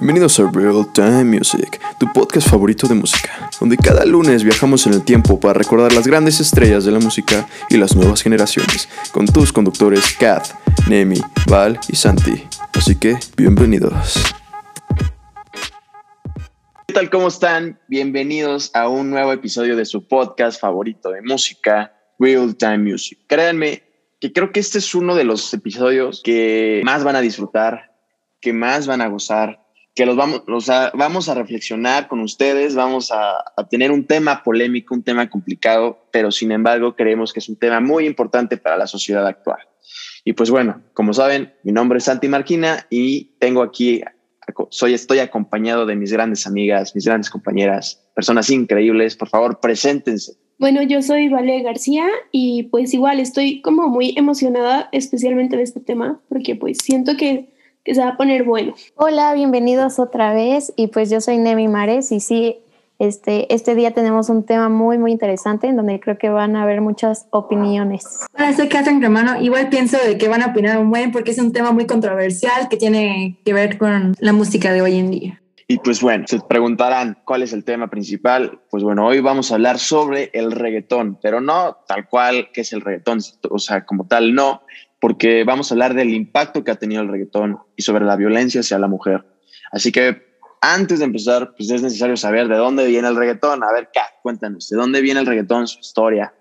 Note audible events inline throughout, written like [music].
Bienvenidos a Real Time Music, tu podcast favorito de música, donde cada lunes viajamos en el tiempo para recordar las grandes estrellas de la música y las nuevas generaciones, con tus conductores Kat, Nemi, Val y Santi. Así que, bienvenidos. ¿Qué tal? ¿Cómo están? Bienvenidos a un nuevo episodio de su podcast favorito de música, Real Time Music. Créanme que creo que este es uno de los episodios que más van a disfrutar, que más van a gozar, que los vamos, vamos a reflexionar con ustedes, vamos a, a, tener un tema polémico, un tema complicado, pero sin embargo creemos que es un tema muy importante para la sociedad actual. Y pues bueno, como saben, mi nombre es Santi Marquina y tengo aquí, soy, estoy acompañado de mis grandes amigas, mis grandes compañeras, personas increíbles. Por favor, preséntense. Bueno, yo soy Vale García y pues igual estoy como muy emocionada especialmente de este tema porque pues siento que que se va a poner bueno. Hola, bienvenidos otra vez y pues yo soy Nemi Mares y sí, este, este día tenemos un tema muy, muy interesante en donde creo que van a haber muchas opiniones. Hola, soy Catherine Romano. Igual pienso de que van a opinar un buen porque es un tema muy controversial que tiene que ver con la música de hoy en día. Y pues bueno, se preguntarán cuál es el tema principal. Pues bueno, hoy vamos a hablar sobre el reggaetón, pero no tal cual que es el reggaetón, o sea, como tal, no, porque vamos a hablar del impacto que ha tenido el reggaetón y sobre la violencia hacia la mujer. Así que antes de empezar, pues es necesario saber de dónde viene el reggaetón. A ver, Kat, cuéntanos, ¿de dónde viene el reggaetón, su historia?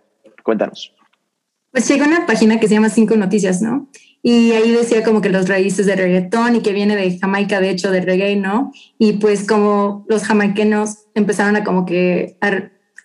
Cuéntanos. Pues llegó una página que se llama Cinco Noticias, ¿no? Y ahí decía como que los raíces del reggaetón y que viene de Jamaica, de hecho, de reggae, ¿no? Y pues como los jamaiquenos empezaron a como que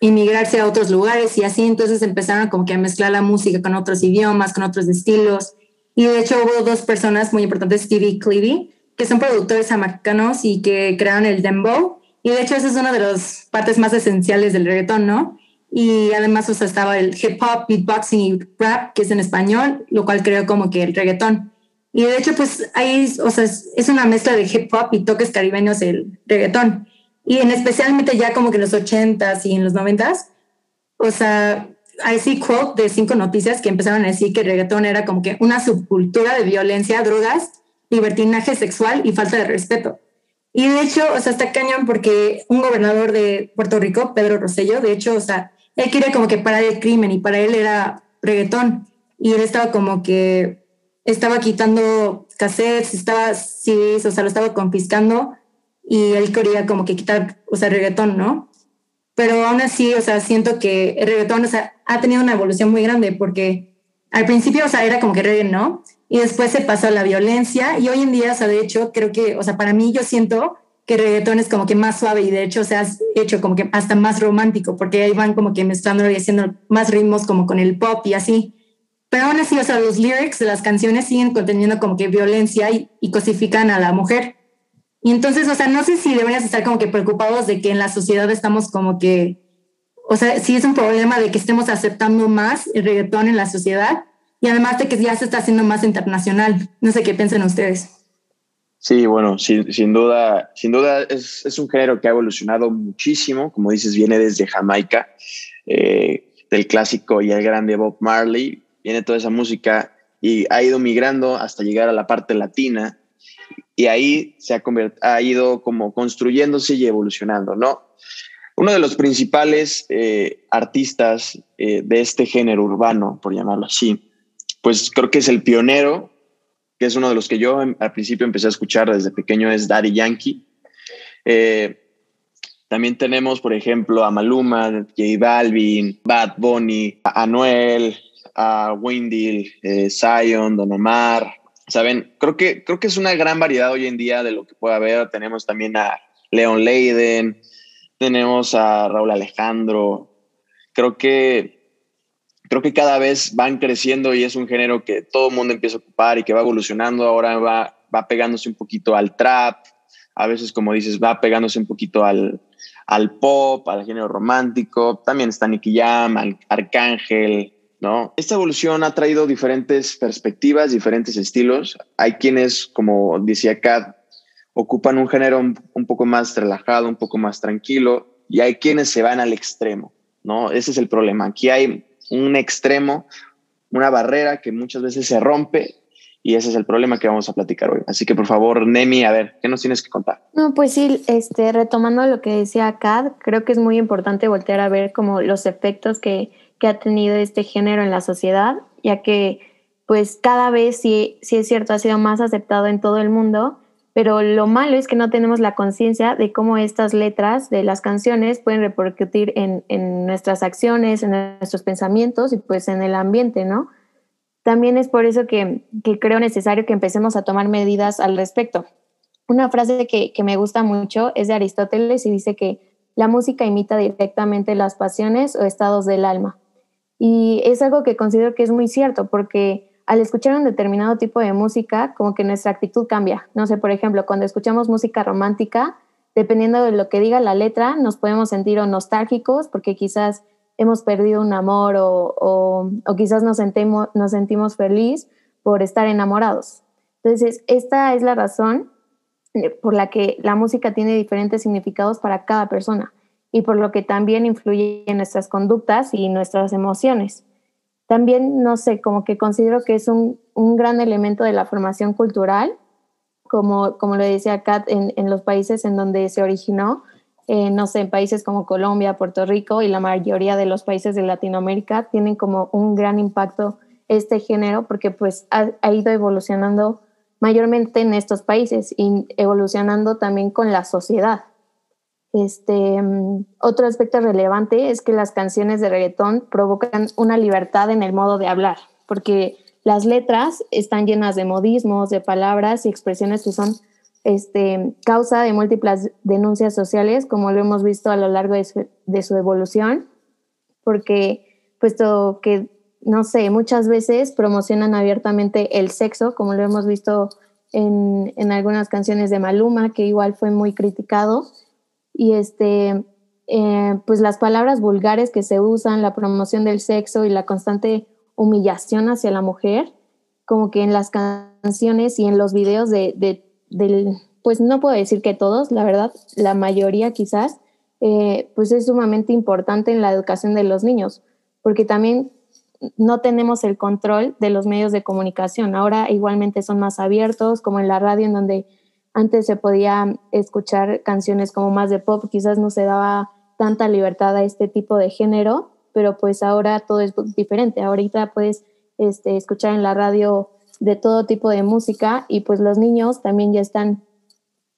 inmigrarse a otros lugares y así entonces empezaron como que a mezclar la música con otros idiomas, con otros estilos. Y de hecho hubo dos personas muy importantes, Stevie y Clevie, que son productores americanos y que crearon el dembow. Y de hecho esa es una de las partes más esenciales del reggaetón, ¿no? Y además o sea, estaba el hip hop, beatboxing y rap, que es en español, lo cual creó como que el reggaetón. Y de hecho pues ahí, o sea, es una mezcla de hip hop y toques caribeños el reggaetón. Y en especialmente ya como que en los 80s y en los 90s, o sea, hay sí quote de cinco noticias que empezaron a decir que el reggaetón era como que una subcultura de violencia, drogas, libertinaje sexual y falta de respeto. Y de hecho, o sea, está cañón porque un gobernador de Puerto Rico, Pedro Rosello, de hecho, o sea, él quería como que parar el crimen y para él era reggaetón. Y él estaba como que estaba quitando cassettes, estaba CDs, o sea, lo estaba confiscando y él quería como que quitar, o sea, reggaetón, ¿no? Pero aún así, o sea, siento que el reggaetón, o sea, ha tenido una evolución muy grande porque al principio, o sea, era como que reggaetón, ¿no? Y después se pasó a la violencia y hoy en día, o sea, de hecho, creo que, o sea, para mí yo siento que reggaetón es como que más suave y de hecho se ha hecho como que hasta más romántico porque ahí van como que mezclando y haciendo más ritmos como con el pop y así. Pero aún así, o sea, los lyrics de las canciones siguen conteniendo como que violencia y, y cosifican a la mujer. Y entonces, o sea, no sé si deberías estar como que preocupados de que en la sociedad estamos como que, o sea, sí es un problema de que estemos aceptando más el reggaetón en la sociedad y además de que ya se está haciendo más internacional. No sé qué piensan ustedes. Sí, bueno, sin, duda, sin duda es, es, un género que ha evolucionado muchísimo. Como dices, viene desde Jamaica, eh, del clásico y el grande Bob Marley. Viene toda esa música y ha ido migrando hasta llegar a la parte latina y ahí se ha, ha ido como construyéndose y evolucionando, ¿no? Uno de los principales eh, artistas eh, de este género urbano, por llamarlo así, pues creo que es el pionero, que es uno de los que yo al principio empecé a escuchar desde pequeño, es Daddy Yankee. Eh, también tenemos, por ejemplo, a Maluma, J Balvin, Bad Bunny, a Anuel, a Windy, Zion, Don Omar, Saben, creo que, creo que es una gran variedad hoy en día de lo que puede haber. Tenemos también a Leon Leiden, tenemos a Raúl Alejandro. Creo que, creo que cada vez van creciendo y es un género que todo el mundo empieza a ocupar y que va evolucionando. Ahora va, va pegándose un poquito al trap, a veces, como dices, va pegándose un poquito al, al pop, al género romántico. También está Nicky Jam, Arcángel, ¿no? Esta evolución ha traído diferentes perspectivas, diferentes estilos. Hay quienes, como decía Kat, ocupan un género un, poco más relajado, un poco más tranquilo, y hay quienes se van al extremo, ¿no? Ese es el problema. Aquí hay un extremo, una barrera que muchas veces se rompe y ese es el problema que vamos a platicar hoy. Así que por favor, Nemi, a ver, ¿qué nos tienes que contar? No, pues sí, este, retomando lo que decía Kat, creo que es muy importante voltear a ver como los efectos que, que ha tenido este género en la sociedad, ya que pues cada vez sí, sí es cierto, ha sido más aceptado en todo el mundo, pero lo malo es que no tenemos la conciencia de cómo estas letras de las canciones pueden repercutir en, en nuestras acciones, en nuestros pensamientos y pues en el ambiente, ¿no? También es por eso que, creo necesario que empecemos a tomar medidas al respecto. Una frase que, que me gusta mucho es de Aristóteles y dice que la música imita directamente las pasiones o estados del alma. Y es algo que considero que es muy cierto porque al escuchar un determinado tipo de música, como que nuestra actitud cambia. No sé, por ejemplo, cuando escuchamos música romántica, dependiendo de lo que diga la letra, nos podemos sentir o nostálgicos porque quizás hemos perdido un amor o, quizás nos nos sentimos feliz por estar enamorados. Entonces, esta es la razón eh, por la que la música tiene diferentes significados para cada persona y por lo que también influye en nuestras conductas y nuestras emociones. También, no sé, como que considero que es un, gran elemento de la formación cultural, como, como lo decía Kat, en, en los países en donde se originó, eh, no sé, en países como Colombia, Puerto Rico y la mayoría de los países de Latinoamérica tienen como un gran impacto este género porque pues ha, ido evolucionando mayormente en estos países y evolucionando también con la sociedad. Este, mm, otro aspecto relevante es que las canciones de reggaetón provocan una libertad en el modo de hablar, porque las letras están llenas de modismos, de palabras y expresiones que son este, causa de múltiples denuncias sociales, como lo hemos visto a lo largo de su, evolución, porque puesto que, no sé, muchas veces promocionan abiertamente el sexo, como lo hemos visto en, en algunas canciones de Maluma, que igual fue muy criticado, y este, eh, pues las palabras vulgares que se usan, la promoción del sexo y la constante humillación hacia la mujer, como que en las canciones y en los videos de, de del, pues no puedo decir que todos, la verdad, la mayoría quizás, eh, pues es sumamente importante en la educación de los niños, porque también no tenemos el control de los medios de comunicación. Ahora igualmente son más abiertos, como en la radio, en donde antes se podía escuchar canciones como más de pop, quizás no se daba tanta libertad a este tipo de género, pero pues ahora todo es diferente. Ahorita puedes este, escuchar en la radio de todo tipo de música y pues los niños también ya están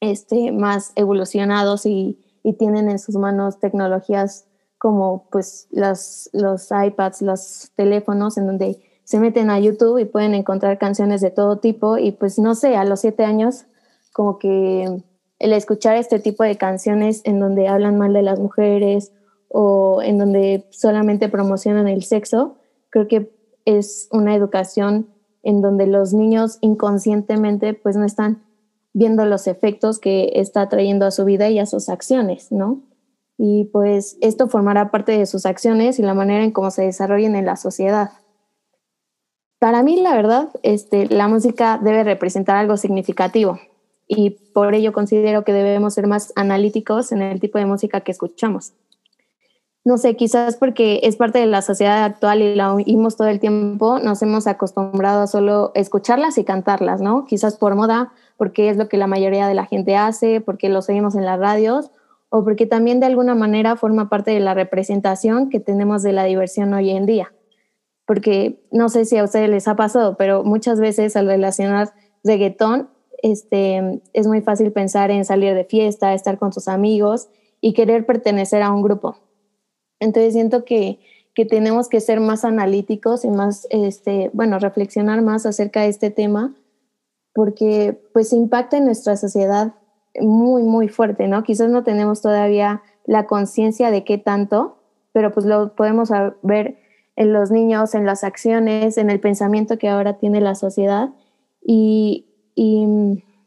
este, más evolucionados y, tienen en sus manos tecnologías como pues los iPads, los teléfonos en donde se meten a YouTube y pueden encontrar canciones de todo tipo y pues no sé, a los siete años como que el escuchar este tipo de canciones en donde hablan mal de las mujeres o en donde solamente promocionan el sexo, creo que es una educación en donde los niños inconscientemente pues no están viendo los efectos que está trayendo a su vida y a sus acciones, ¿no? Y pues esto formará parte de sus acciones y la manera en cómo se desarrollen en la sociedad. Para mí, la verdad, este, la música debe representar algo significativo y por ello considero que debemos ser más analíticos en el tipo de música que escuchamos no sé, quizás porque es parte de la sociedad actual y la oímos todo el tiempo, nos hemos acostumbrado a solo escucharlas y cantarlas, ¿no? Quizás por moda, porque es lo que la mayoría de la gente hace, porque los oímos en las radios, o porque también de alguna manera forma parte de la representación que tenemos de la diversión hoy en día. Porque no sé si a ustedes les ha pasado, pero muchas veces al relacionar reggaetón, este, es muy fácil pensar en salir de fiesta, estar con sus amigos y querer pertenecer a un grupo entonces siento que, tenemos que ser más analíticos y más, este, bueno, reflexionar más acerca de este tema, porque pues impacta en nuestra sociedad muy, muy fuerte, ¿no? Quizás no tenemos todavía la conciencia de qué tanto, pero pues lo podemos ver en los niños, en las acciones, en el pensamiento que ahora tiene la sociedad. Y,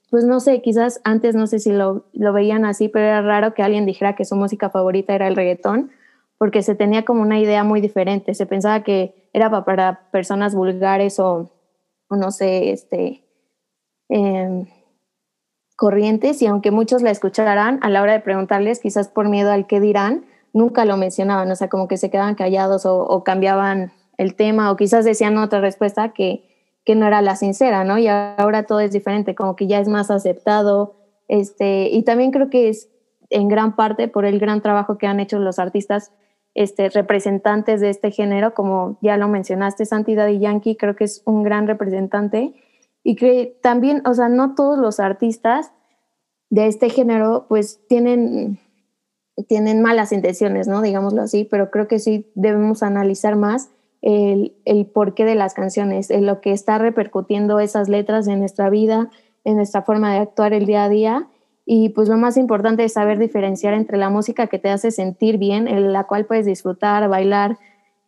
pues no sé, quizás antes no sé si lo, lo, veían así, pero era raro que alguien dijera que su música favorita era el reggaetón, porque se tenía como una idea muy diferente. Se pensaba que era para personas vulgares o, no sé, este, em, corrientes y aunque muchos la escucharán, a la hora de preguntarles, quizás por miedo al que dirán, nunca lo mencionaban, o sea, como que se quedaban callados o, cambiaban el tema o quizás decían otra respuesta que, que no era la sincera, ¿no? Y ahora todo es diferente, como que ya es más aceptado, este, y también creo que es en gran parte por el gran trabajo que han hecho los artistas este, representantes de este género, como ya lo mencionaste, Santidad y Yankee, creo que es un gran representante. Y que también, o sea, no todos los artistas de este género, pues tienen, tienen malas intenciones, ¿no? Digámoslo así, pero creo que sí debemos analizar más el, el porqué de las canciones, en lo que está repercutiendo esas letras en nuestra vida, en nuestra forma de actuar el día a día y pues lo más importante es saber diferenciar entre la música que te hace sentir bien, en la cual puedes disfrutar, bailar,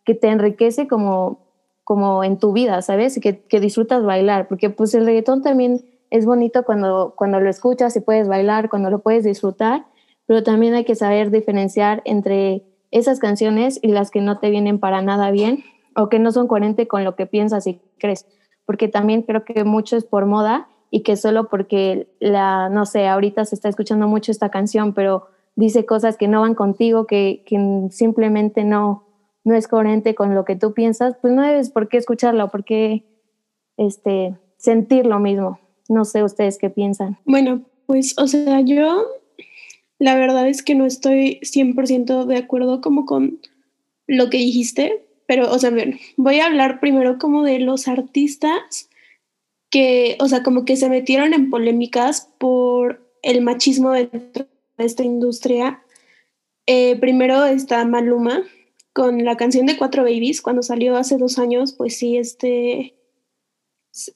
que te enriquece como, como en tu vida, ¿sabes? Que, que disfrutas bailar, porque pues el reggaetón también es bonito cuando, cuando lo escuchas y puedes bailar, cuando lo puedes disfrutar, pero también hay que saber diferenciar entre esas canciones y las que no te vienen para nada bien o que no son coherentes con lo que piensas y crees, porque también creo que mucho es por moda y que solo porque la, no sé, ahorita se está escuchando mucho esta canción, pero dice cosas que no van contigo, que, que simplemente no, no es coherente con lo que tú piensas, pues no debes por qué escucharlo, por qué este, sentir lo mismo. No sé ustedes qué piensan. Bueno, pues, o sea, yo la verdad es que no estoy 100% de acuerdo como con lo que dijiste, pero, o sea, voy a hablar primero como de los artistas que, o sea, como que se metieron en polémicas por el machismo dentro de esta industria. Eh, primero está Maluma con la canción de Cuatro Babies, cuando salió hace dos años, pues sí, este,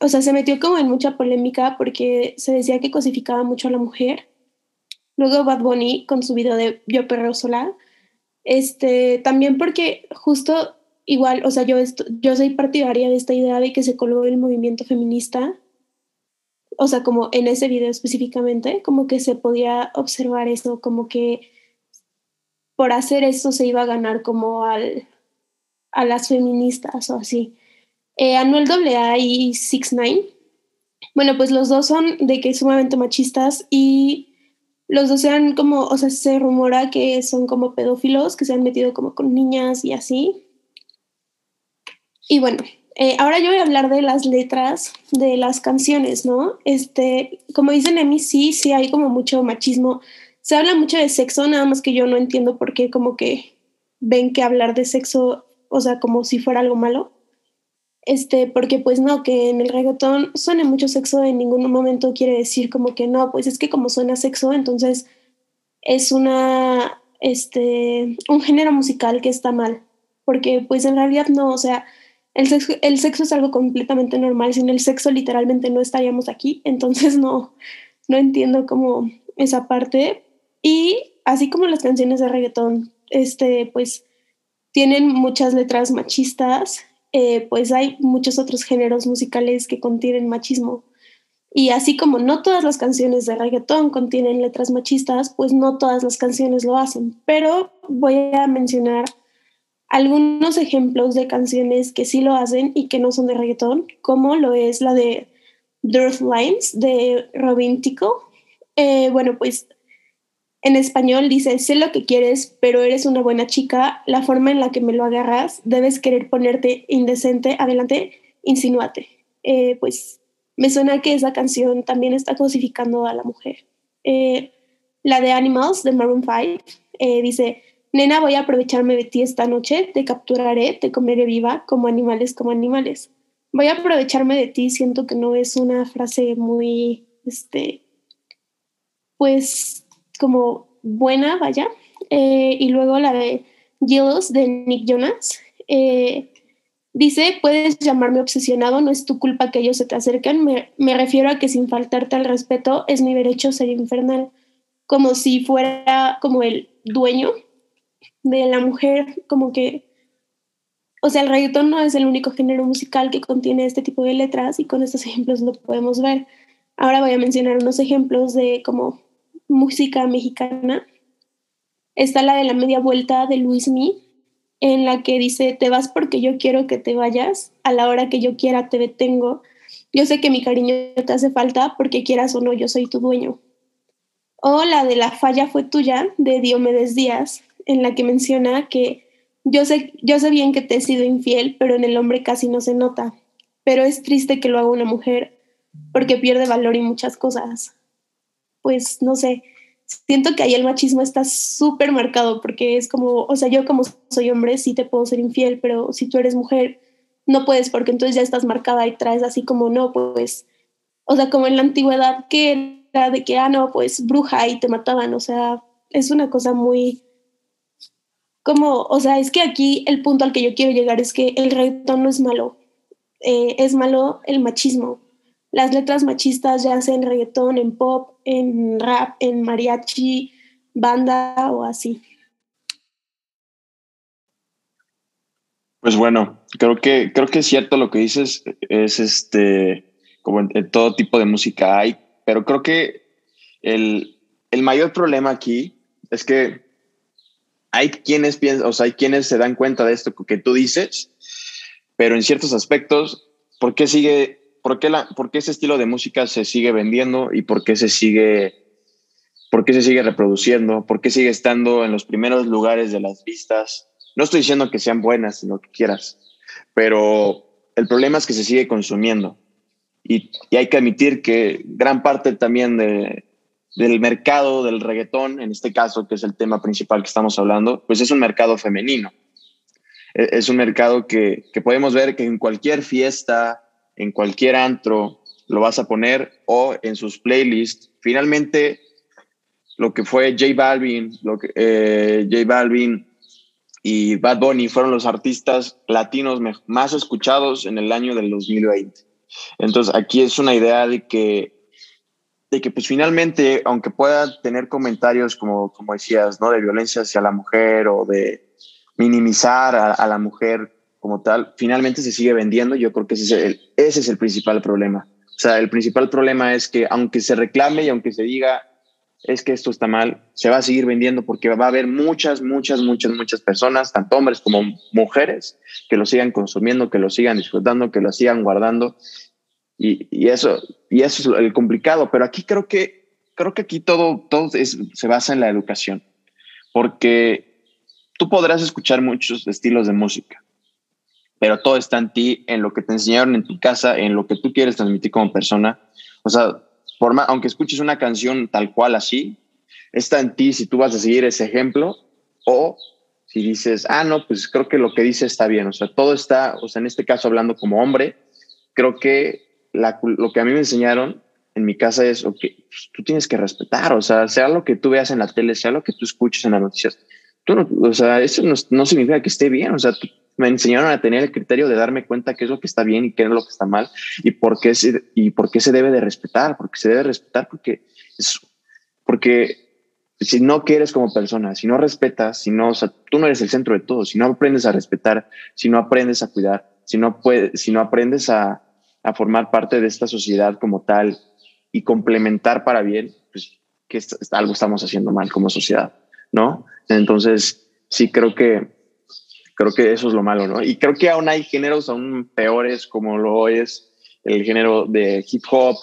o sea, se metió como en mucha polémica porque se decía que cosificaba mucho a la mujer. Luego Bad Bunny con su video de Yo Perreo Sola. Este, también porque justo igual, o sea, yo, yo soy partidaria de esta idea de que se colgó el movimiento feminista, o sea, como en ese video específicamente, como que se podía observar eso, como que por hacer eso se iba a ganar como al, a las feministas o así. Eh, Anuel AA y Six Nine, bueno, pues los dos son de que sumamente machistas y los dos sean como, o sea, se rumora que son como pedófilos, que se han metido como con niñas y así. Y bueno, eh, ahora yo voy a hablar de las letras de las canciones, ¿no? Este, como dicen Emi, sí, sí hay como mucho machismo. Se habla mucho de sexo, nada más que yo no entiendo por qué como que ven que hablar de sexo, o sea, como si fuera algo malo. Este, porque pues no, que en el reggaetón suene mucho sexo, en ningún momento quiere decir como que no, pues es que como suena sexo, entonces es una, este, un género musical que está mal, porque pues en realidad no, o sea, el sexo, es algo completamente normal. Sin el sexo literalmente no estaríamos aquí. Entonces no, no entiendo como esa parte. Y así como las canciones de reggaetón, este, pues tienen muchas letras machistas, eh, pues hay muchos otros géneros musicales que contienen machismo. Y así como no todas las canciones de reggaetón contienen letras machistas, pues no todas las canciones lo hacen. Pero voy a mencionar algunos ejemplos de canciones que sí lo hacen y que no son de reggaetón, como lo es la de Dirt Lines de Robin Tico. Eh, bueno, pues en español dice, sé lo que quieres, pero eres una buena chica, la forma en la que me lo agarras, debes querer ponerte indecente, adelante, insinúate. Eh, pues me suena que esa canción también está cosificando a la mujer. Eh, la de Animals de Maroon 5 dice, Nena, voy a aprovecharme de ti esta noche, te capturaré, te comeré viva, como animales, como animales. Voy a aprovecharme de ti, siento que no es una frase muy, este, pues, como buena, vaya. Eh, y luego la de Gilles de Nick Jonas. Eh, dice, puedes llamarme obsesionado, no es tu culpa que ellos se te acerquen. Me, me refiero a que sin faltarte al respeto es mi derecho ser infernal. Como si fuera como el dueño de la mujer, como que, o sea, el reggaetón no es el único género musical que contiene este tipo de letras y con estos [laughs] ejemplos lo podemos ver. Ahora voy a mencionar unos ejemplos de como música mexicana. Está la de la media vuelta de Luis Mi, en la que dice, te vas porque yo quiero que te vayas, a la hora que yo quiera te detengo. Yo sé que mi cariño te hace falta porque quieras o no, yo soy tu dueño. O la de la falla fue tuya, de Diomedes Díaz, en la que menciona que yo sé, yo sé bien que te he sido infiel, pero en el hombre casi no se nota. pero es triste que lo haga una mujer porque pierde valor y muchas cosas. Pues no sé, siento que ahí el machismo está súper marcado porque es como, o sea, yo como soy hombre sí te puedo ser infiel, pero si tú eres mujer no puedes porque entonces ya estás marcada y traes así como, no, pues, o sea, como en la antigüedad que era de que, ah, no, pues bruja y te mataban, o sea, es una cosa muy, como, o sea, es que aquí el punto al que yo quiero llegar es que el reggaetón no es malo, eh, es malo el machismo. Las letras machistas, ya sea en reggaetón, en pop, en rap, en mariachi, banda o así. Pues bueno, creo que, creo que es cierto lo que dices, es este, como en, todo tipo de música hay, pero creo que el, el mayor problema aquí es que hay quienes piensan, o sea, hay quienes se dan cuenta de esto que tú dices, pero en ciertos aspectos, ¿por qué sigue, por qué, la, por qué ese estilo de música se sigue vendiendo y por qué se sigue, por qué se sigue reproduciendo, por qué sigue estando en los primeros lugares de las vistas? No estoy diciendo que sean buenas, sino que quieras, pero el problema es que se sigue consumiendo y, y hay que admitir que gran parte también de, del mercado del reggaetón, en este caso, que es el tema principal que estamos hablando, pues es un mercado femenino. E, es un mercado que, que podemos ver que en cualquier fiesta, en cualquier antro, lo vas a poner o en sus playlists. Finalmente, lo que fue J Balvin, lo que, eh, J Balvin y Bad Bunny fueron los artistas latinos más escuchados en el año del 2020. Entonces, aquí es una idea de que de que pues finalmente, aunque pueda tener comentarios como, como decías, ¿no? De violencia hacia la mujer o de minimizar a, la mujer como tal, finalmente se sigue vendiendo. Yo creo que ese es, el, ese es el principal problema. O sea, el principal problema es que aunque se reclame y aunque se diga es que esto está mal, se va a seguir vendiendo porque va a haber muchas, muchas, muchas, muchas personas, tanto hombres como mujeres, que lo sigan consumiendo, que lo sigan disfrutando, que lo sigan guardando y, eso, y eso es el complicado, pero aquí creo que, creo que aquí todo, todo se basa en la educación, porque tú podrás escuchar muchos estilos de música, pero todo está en ti, en lo que te enseñaron en tu casa, en lo que tú quieres transmitir como persona. O sea, por aunque escuches una canción tal cual así, está en ti si tú vas a seguir ese ejemplo o si dices, ah, no, pues creo que lo que dice está bien. O sea, todo está, o sea, en este caso hablando como hombre, creo que lo que a mí me enseñaron en mi casa es, ok, pues, tú tienes que respetar, o sea, sea lo que tú veas en la tele, sea lo que tú escuches en las noticias, tú no, o sea, eso no, significa que esté bien, o sea, me enseñaron a tener el criterio de darme cuenta qué es lo que está bien y qué es lo que está mal y por qué se, y por qué se debe de respetar, porque se debe respetar porque es, porque si no quieres como persona, si no respetas, si no, o sea, tú no eres el centro de todo, si no aprendes a respetar, si no aprendes a cuidar, si no puedes, si no aprendes a, a formar parte de esta sociedad como tal y complementar para bien, pues que algo estamos haciendo mal como sociedad, ¿no? Entonces, sí creo que creo que eso es lo malo, ¿no? Y creo que aún hay géneros aún peores como lo es el género de hip hop,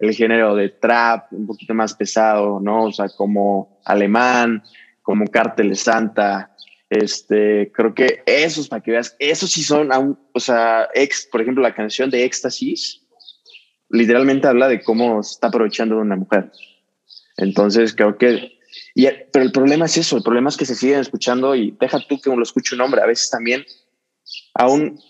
el género de trap, un poquito más pesado, ¿no? O sea, como alemán, como Cártel Santa, este, creo que esos, para que veas, esos sí son, aún, o sea, ex, por ejemplo, la canción de Éxtasis, literalmente habla de cómo se está aprovechando una mujer. Entonces, creo que, pero el problema es eso, el problema es que se siguen escuchando y deja tú que uno lo escuche un hombre, a veces también, aún,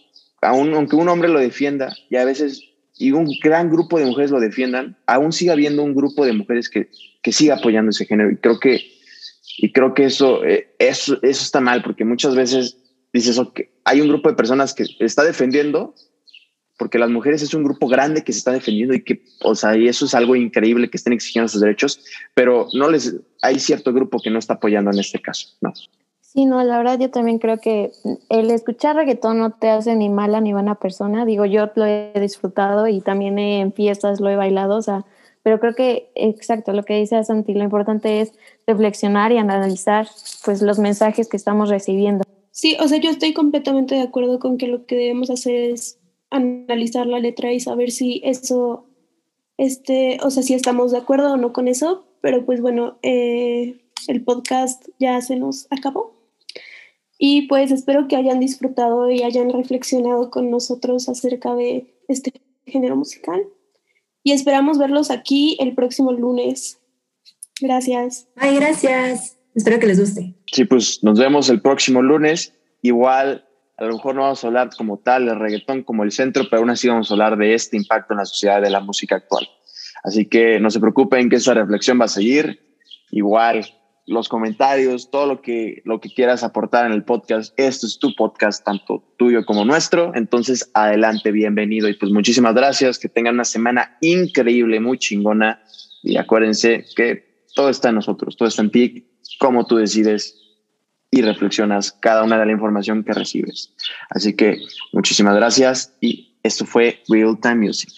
aunque un hombre lo defienda, y a veces, y un gran grupo de mujeres lo defiendan, aún sigue habiendo un grupo de mujeres que, que siga apoyando ese género. Y creo que y creo que eso, eh, eso, eso está mal, porque muchas veces dices, que hay un grupo de personas que está defendiendo, porque las mujeres es un grupo grande que se está defendiendo y que, o sea, y eso es algo increíble que estén exigiendo sus derechos, pero no les, hay cierto grupo que no está apoyando en este caso, ¿no? Sí, no, la verdad yo también creo que el escuchar reggaetón no te hace ni mala ni buena persona. Digo, yo lo he disfrutado y también en fiestas lo he bailado, o sea, pero creo que, exacto, lo que dice Santi, lo importante es reflexionar y analizar pues los mensajes que estamos recibiendo. Sí, o sea, yo estoy completamente de acuerdo con que lo que debemos hacer es analizar la letra y saber si eso, este, o sea, si estamos de acuerdo o no con eso, pero pues bueno, eh, el podcast ya se nos acabó. Y pues espero que hayan disfrutado y hayan reflexionado con nosotros acerca de este género musical. Y esperamos verlos aquí el próximo lunes. Gracias. Ay, gracias. Espero que les guste. Sí, pues nos vemos el próximo lunes. Igual, a lo mejor no vamos a hablar como tal del reggaetón como el centro, pero aún así vamos a hablar de este impacto en la sociedad de la música actual. Así que no se preocupen que esa reflexión va a seguir. Igual, los comentarios, todo lo que, lo que quieras aportar en el podcast. Esto es tu podcast, tanto tuyo como nuestro. Entonces, adelante, bienvenido. Y pues muchísimas gracias. Que tengan una semana increíble, muy chingona. Y acuérdense que todo está en nosotros, todo está en ti, cómo tú decides y reflexionas cada una de la información que recibes. Así que muchísimas gracias y esto fue Real Time Music.